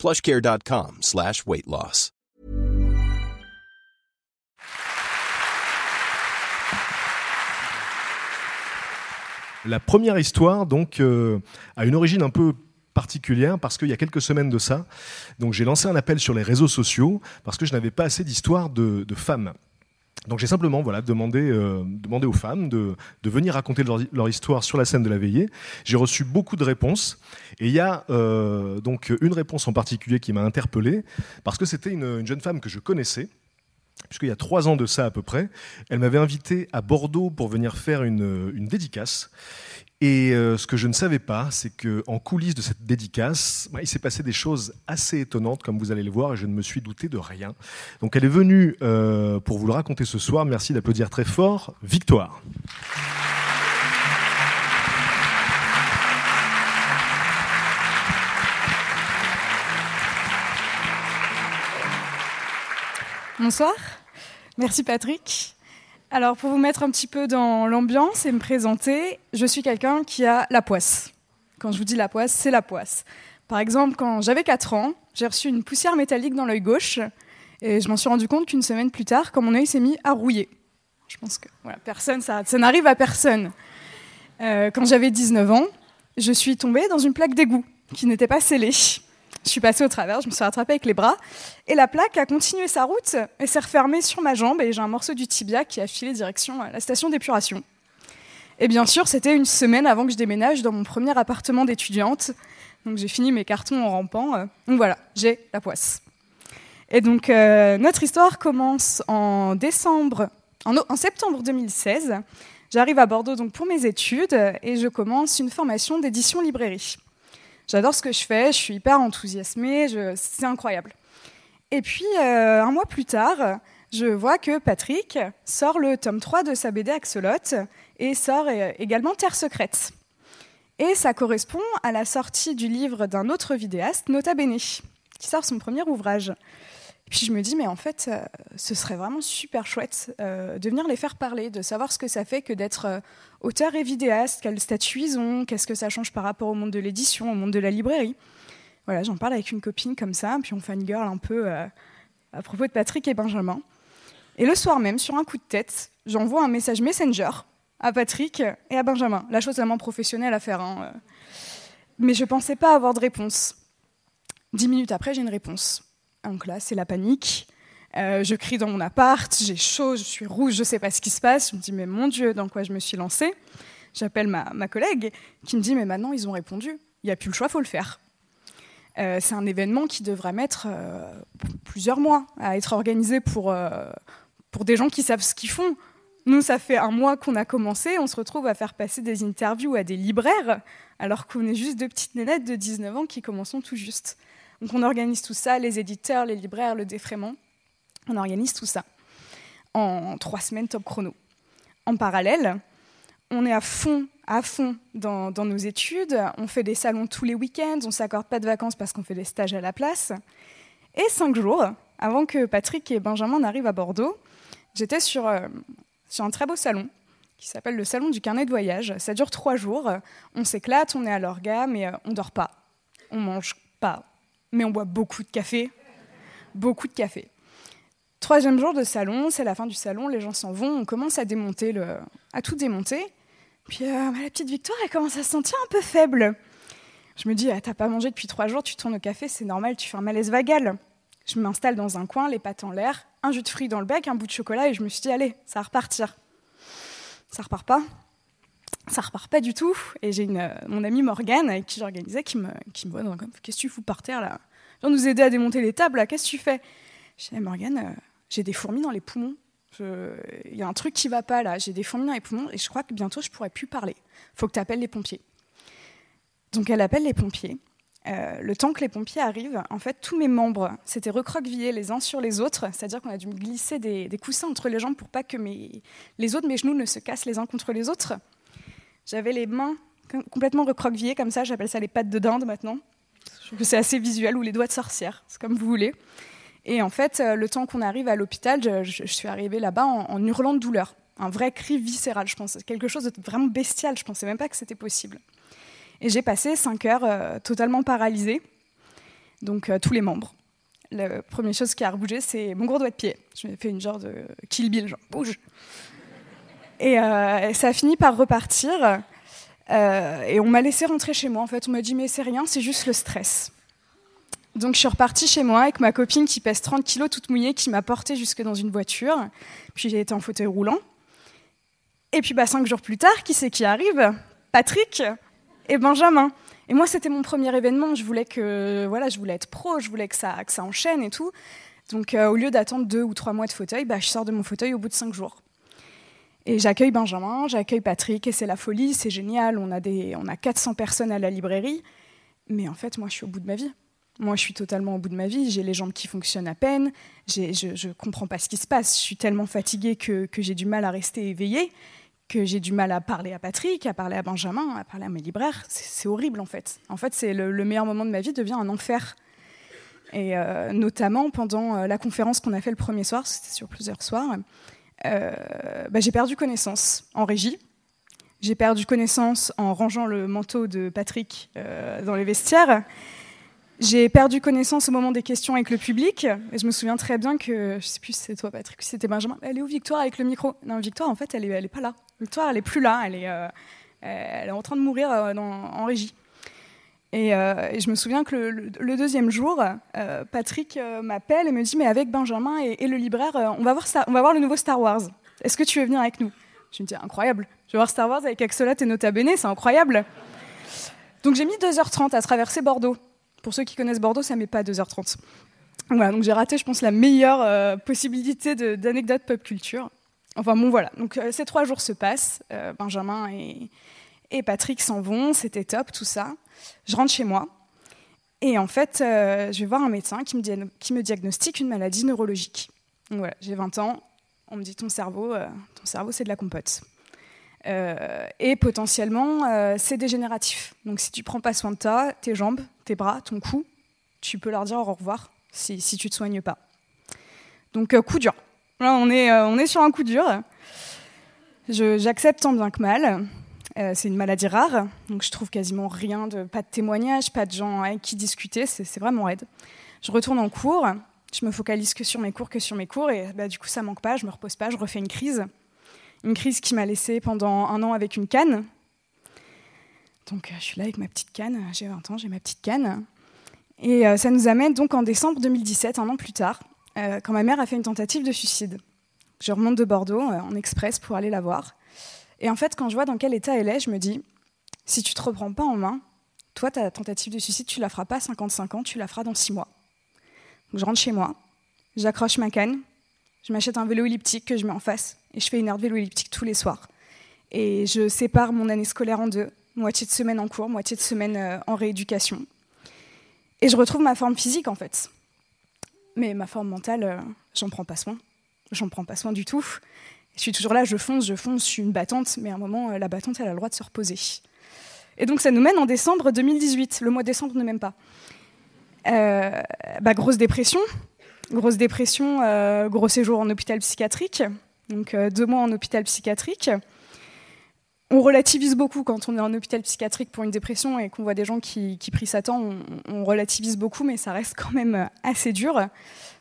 plushcare.com slash. La première histoire, donc, euh, a une origine un peu particulière parce qu'il y a quelques semaines de ça, j'ai lancé un appel sur les réseaux sociaux parce que je n'avais pas assez d'histoires de femmes. Donc j'ai simplement voilà, demandé, euh, demandé aux femmes de, de venir raconter leur, histoire sur la scène de la veillée. J'ai reçu beaucoup de réponses et il y a euh, donc une réponse en particulier qui m'a interpellé parce que c'était une jeune femme que je connaissais puisqu'il y a trois ans de ça à peu près, elle m'avait invité à Bordeaux pour venir faire une, une dédicace. Et euh, ce que je ne savais pas, c'est qu'en coulisses de cette dédicace, bah, il s'est passé des choses assez étonnantes, comme vous allez le voir, et je ne me suis douté de rien. Donc elle est venue euh, pour vous le raconter ce soir. Merci d'applaudir très fort. Victoire. Bonsoir. Merci Patrick. Alors pour vous mettre un petit peu dans l'ambiance et me présenter, je suis quelqu'un qui a la poisse. Quand je vous dis la poisse, c'est la poisse. Par exemple, quand j'avais 4 ans, j'ai reçu une poussière métallique dans l'œil gauche et je m'en suis rendu compte qu'une semaine plus tard, quand mon œil s'est mis à rouiller. Je pense que personne, ça, ça n'arrive à personne. Euh, quand j'avais 19 ans, je suis tombée dans une plaque d'égout qui n'était pas scellée. Je suis passée au travers, je me suis rattrapée avec les bras, et la plaque a continué sa route et s'est refermée sur ma jambe, et j'ai un morceau du tibia qui a filé direction à la station d'épuration. Et bien sûr, c'était une semaine avant que je déménage dans mon premier appartement d'étudiante, donc j'ai fini mes cartons en rampant. euh, Donc voilà, j'ai la poisse. Et donc euh, notre histoire commence en décembre, en septembre 2016. J'arrive à Bordeaux donc pour mes études et je commence une formation d'édition librairie. J'adore ce que je fais, je suis hyper enthousiasmée, c'est incroyable. Et puis, euh, un mois plus tard, je vois que Patrick sort le tome 3 de sa BD Axolot et sort euh, également Terre secrète. Et ça correspond à la sortie du livre d'un autre vidéaste, Nota Bene, qui sort son premier ouvrage. Puis je me dis, mais en fait, euh, ce serait vraiment super chouette euh, de venir les faire parler, de savoir ce que ça fait que d'être euh, auteur et vidéaste, quel statut ils ont, qu'est-ce que ça change par rapport au monde de l'édition, au monde de la librairie. Voilà, j'en parle avec une copine comme ça, puis on fait une girl un peu à propos de Patrick et Benjamin. Et le soir même, sur un coup de tête, j'envoie un message Messenger à Patrick et à Benjamin. La chose vraiment professionnelle à faire. hein. Mais je pensais pas avoir de réponse. Dix minutes après, j'ai une réponse. Donc là, c'est la panique. Euh, je crie dans mon appart, j'ai chaud, je suis rouge, je sais pas ce qui se passe. Je me dis, mais mon Dieu, dans quoi je me suis lancée? J'appelle ma, ma collègue qui me dit, mais maintenant, ils ont répondu. Il n'y a plus le choix, faut le faire. Euh, c'est un événement qui devrait mettre euh, plusieurs mois à être organisé pour, pour des gens qui savent ce qu'ils font. Nous, ça fait un mois qu'on a commencé, on se retrouve à faire passer des interviews à des libraires, alors qu'on est juste deux petites nénettes de 19 ans qui commençons tout juste. Donc on organise tout ça, les éditeurs, les libraires, le défraiement, on organise tout ça en trois semaines top chrono. En parallèle, on est à fond, à fond dans, nos études, on fait des salons tous les week-ends, on s'accorde pas de vacances parce qu'on fait des stages à la place. Et cinq jours avant que Patrick et Benjamin n'arrivent à Bordeaux, j'étais sur, euh, un très beau salon qui s'appelle le salon du carnet de voyage. Ça dure trois jours, on s'éclate, on est à l'orga, mais euh, on dort pas, on mange pas, mais on boit beaucoup de café, beaucoup de café. Troisième jour de salon, c'est la fin du salon, les gens s'en vont, on commence à démonter, le, à tout démonter. Puis euh, la petite Victoire, elle commence à se sentir un peu faible. Je me dis, ah, t'as pas mangé depuis trois jours, tu tournes au café, c'est normal, tu fais un malaise vagal. Je m'installe dans un coin, les pattes en l'air, un jus de fruits dans le bec, un bout de chocolat, et je me suis dit, allez, ça va repartir. Ça repart pas. Ça repart pas du tout. Et j'ai euh, mon amie Morgane, avec qui j'organisais, qui me, qui me voit Qu'est-ce que tu fous par terre là? Viens nous aider à démonter les tables qu'est-ce que tu fais? Je dis, Morgane, euh, j'ai des fourmis dans les poumons. Il y a un truc qui va pas là, j'ai des fourmis dans les poumons et je crois que bientôt je pourrai plus parler. Faut que tu appelles les pompiers. Donc elle appelle les pompiers. euh, le temps que les pompiers arrivent, en fait, tous mes membres s'étaient recroquevillés les uns sur les autres, c'est-à-dire qu'on a dû me glisser des, coussins entre les jambes pour pas que les autres mes genoux ne se cassent les uns contre les autres. J'avais les mains complètement recroquevillées comme ça, j'appelle ça les pattes de dinde maintenant. Que c'est assez visuel, ou les doigts de sorcière, c'est comme vous voulez. Et en fait, euh, le temps qu'on arrive à l'hôpital, je, suis arrivée là-bas en, hurlant de douleur. Un vrai cri viscéral, je pense. Quelque chose de vraiment bestial, je pensais même pas que c'était possible. Et j'ai passé cinq heures euh, totalement paralysée, donc euh, tous les membres. La première chose qui a rebougé, c'est mon gros doigt de pied. Je m'ai fait une genre de kill bill, genre bouge. Et ça a fini par repartir. Et on m'a laissé rentrer chez moi. En fait, on m'a dit mais c'est rien, c'est juste le stress. Donc je suis repartie chez moi avec ma copine qui pèse 30 kilos toute mouillée, qui m'a portée jusque dans une voiture. Puis j'ai été en fauteuil roulant. Et puis bah, cinq jours plus tard, qui c'est qui arrive? Patrick et Benjamin. Et moi, c'était mon premier événement. Je voulais que, voilà, je voulais être pro, je voulais que ça, que ça enchaîne et tout. Donc, euh, au lieu d'attendre deux ou trois mois de fauteuil, bah, je sors de mon fauteuil au bout de cinq jours. Et j'accueille Benjamin, j'accueille Patrick, et c'est la folie, c'est génial. On a, des, on a 400 personnes à la librairie. Mais en fait, moi, je suis au bout de ma vie. Moi, je suis totalement au bout de ma vie. J'ai les jambes qui fonctionnent à peine. Je ne comprends pas ce qui se passe. Je suis tellement fatiguée que, j'ai du mal à rester éveillée, que j'ai du mal à parler à Patrick, à parler à Benjamin, à parler à mes libraires. C'est horrible, en fait. En fait, c'est le, meilleur moment de ma vie devient un enfer. Et euh, notamment pendant euh, la conférence qu'on a fait le premier soir, c'était sur plusieurs soirs, bah, j'ai perdu connaissance en régie. J'ai perdu connaissance en rangeant le manteau de Patrick dans les vestiaires. J'ai perdu connaissance au moment des questions avec le public. Et je me souviens très bien que, je sais plus si c'est toi, Patrick, si c'était Benjamin. Elle est où Victoire avec le micro? Non, Victoire, en fait, elle est, elle est pas là. Victoire, elle est plus là. Elle est, euh, elle est en train de mourir euh, en régie. Euh, et, je me souviens que le, deuxième jour, Patrick m'appelle et me dit Mais avec Benjamin et, le libraire, on, va voir on va voir le nouveau Star Wars. Est-ce que tu veux venir avec nous? Je me dis Incroyable. Je vais voir Star Wars avec Axolot et Nota Bene, c'est incroyable. Donc j'ai mis 2h30 à traverser Bordeaux pour ceux qui connaissent Bordeaux, ça met pas 2h30. Voilà, donc j'ai raté, je pense, la meilleure euh, possibilité d'anecdote pop culture. Enfin bon, voilà. Donc euh, ces trois jours se passent. Euh, Benjamin et Patrick s'en vont, c'était top, tout ça. Je rentre chez moi. Et en fait, je vais voir un médecin qui me, diagnostique une maladie neurologique. Donc voilà, j'ai 20 ans. On me dit ton cerveau, ton cerveau c'est de la compote. Euh, et potentiellement, euh, c'est dégénératif. Donc si tu prends pas soin de toi, tes jambes, tes bras, ton cou, tu peux leur dire au revoir si, tu te soignes pas. Donc euh, coup dur. Là, on est, on est sur un coup dur. J'accepte tant bien que mal. C'est une maladie rare, donc je trouve quasiment rien, pas de témoignages, pas de gens avec qui discuter, c'est vraiment raide. Je retourne en cours, je me focalise que sur mes cours, que sur mes cours, et bah, du coup ça manque pas, je me repose pas, je refais une crise. Une crise qui m'a laissé pendant un an avec une canne. Donc euh, je suis là avec ma petite canne, j'ai 20 ans, j'ai ma petite canne. Et euh, ça nous amène donc en décembre 2017, un an plus tard, euh, quand ma mère a fait une tentative de suicide. Je remonte de Bordeaux en express pour aller la voir. Et en fait, quand je vois dans quel état elle est, je me dis, si tu te reprends pas en main, toi, ta tentative de suicide, tu la feras pas à 55 ans, tu la feras dans 6 mois. Donc je rentre chez moi, j'accroche ma canne, je m'achète un vélo elliptique que je mets en face et je fais une heure de vélo elliptique tous les soirs. Et je sépare mon année scolaire en deux, moitié de semaine en cours, moitié de semaine euh, en rééducation. Et je retrouve ma forme physique en fait. Mais ma forme mentale, euh, j'en prends pas soin. J'en prends pas soin du tout. Je suis toujours là, je fonce, je fonce, je suis une battante, mais à un moment, euh, la battante, elle a le droit de se reposer. Et donc ça nous mène en décembre 2018. Le mois de décembre ne même pas. bah, grosse dépression. Grosse dépression, gros séjour en hôpital psychiatrique donc euh, deux mois en hôpital psychiatrique. On relativise beaucoup quand on est en hôpital psychiatrique pour une dépression et qu'on voit des gens qui, qui prient Satan, on, relativise beaucoup, mais ça reste quand même assez dur.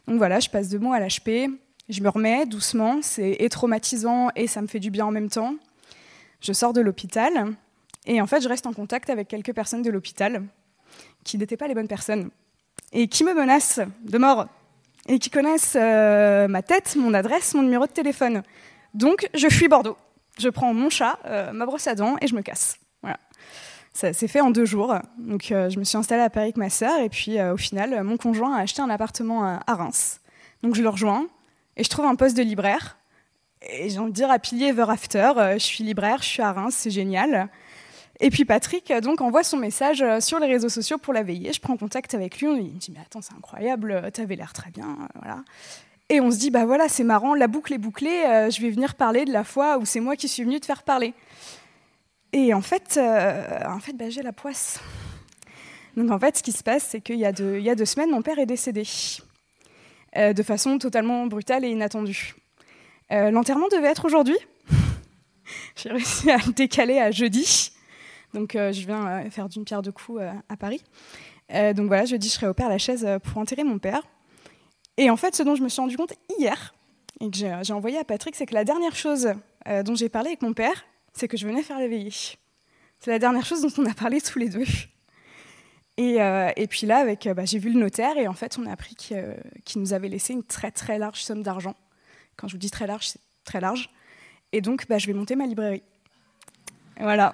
Donc voilà, je passe deux mois à l'HP, je me remets doucement, c'est traumatisant et ça me fait du bien en même temps. Je sors de l'hôpital et en fait, je reste en contact avec quelques personnes de l'hôpital qui n'étaient pas les bonnes personnes et qui me menacent de mort et qui connaissent euh, ma tête, mon adresse, mon numéro de téléphone. Donc, je fuis Bordeaux. Je prends mon chat, euh, ma brosse à dents et je me casse. Voilà. Ça s'est fait en deux jours. Donc, euh, je me suis installée à Paris avec ma sœur et puis, au final, mon conjoint a acheté un appartement à, Reims. Donc, je le rejoins et je trouve un poste de libraire. Et j'ai envie de dire pilier ever after. je suis libraire, je suis à Reims, c'est génial. Et puis Patrick donc envoie son message sur les réseaux sociaux pour la veiller. Je prends contact avec lui, il me dit mais attends c'est incroyable, tu avais l'air très bien, voilà. Et on se dit bah voilà c'est marrant, la boucle est bouclée, je vais venir parler de la fois où c'est moi qui suis venue te faire parler. Et en fait, en fait bah, j'ai la poisse. Donc en fait, ce qui se passe, c'est qu'il y, y a deux semaines, mon père est décédé euh, de façon totalement brutale et inattendue. Euh, l'enterrement devait être aujourd'hui. J'ai réussi à le décaler à jeudi. Donc euh, je viens faire d'une pierre deux coups à Paris. donc voilà, jeudi, je serai au Père Lachaise pour enterrer mon père. Et en fait, ce dont je me suis rendu compte hier, et que j'ai envoyé à Patrick, c'est que la dernière chose dont j'ai parlé avec mon père, c'est que je venais faire la. C'est la dernière chose dont on a parlé tous les deux. Euh, et, puis là, avec, euh, bah, j'ai vu le notaire et en fait, on a appris euh, qu'il nous avait laissé une très très large somme d'argent. Quand je vous dis très large, c'est très large. Et donc, bah, je vais monter ma librairie. Voilà.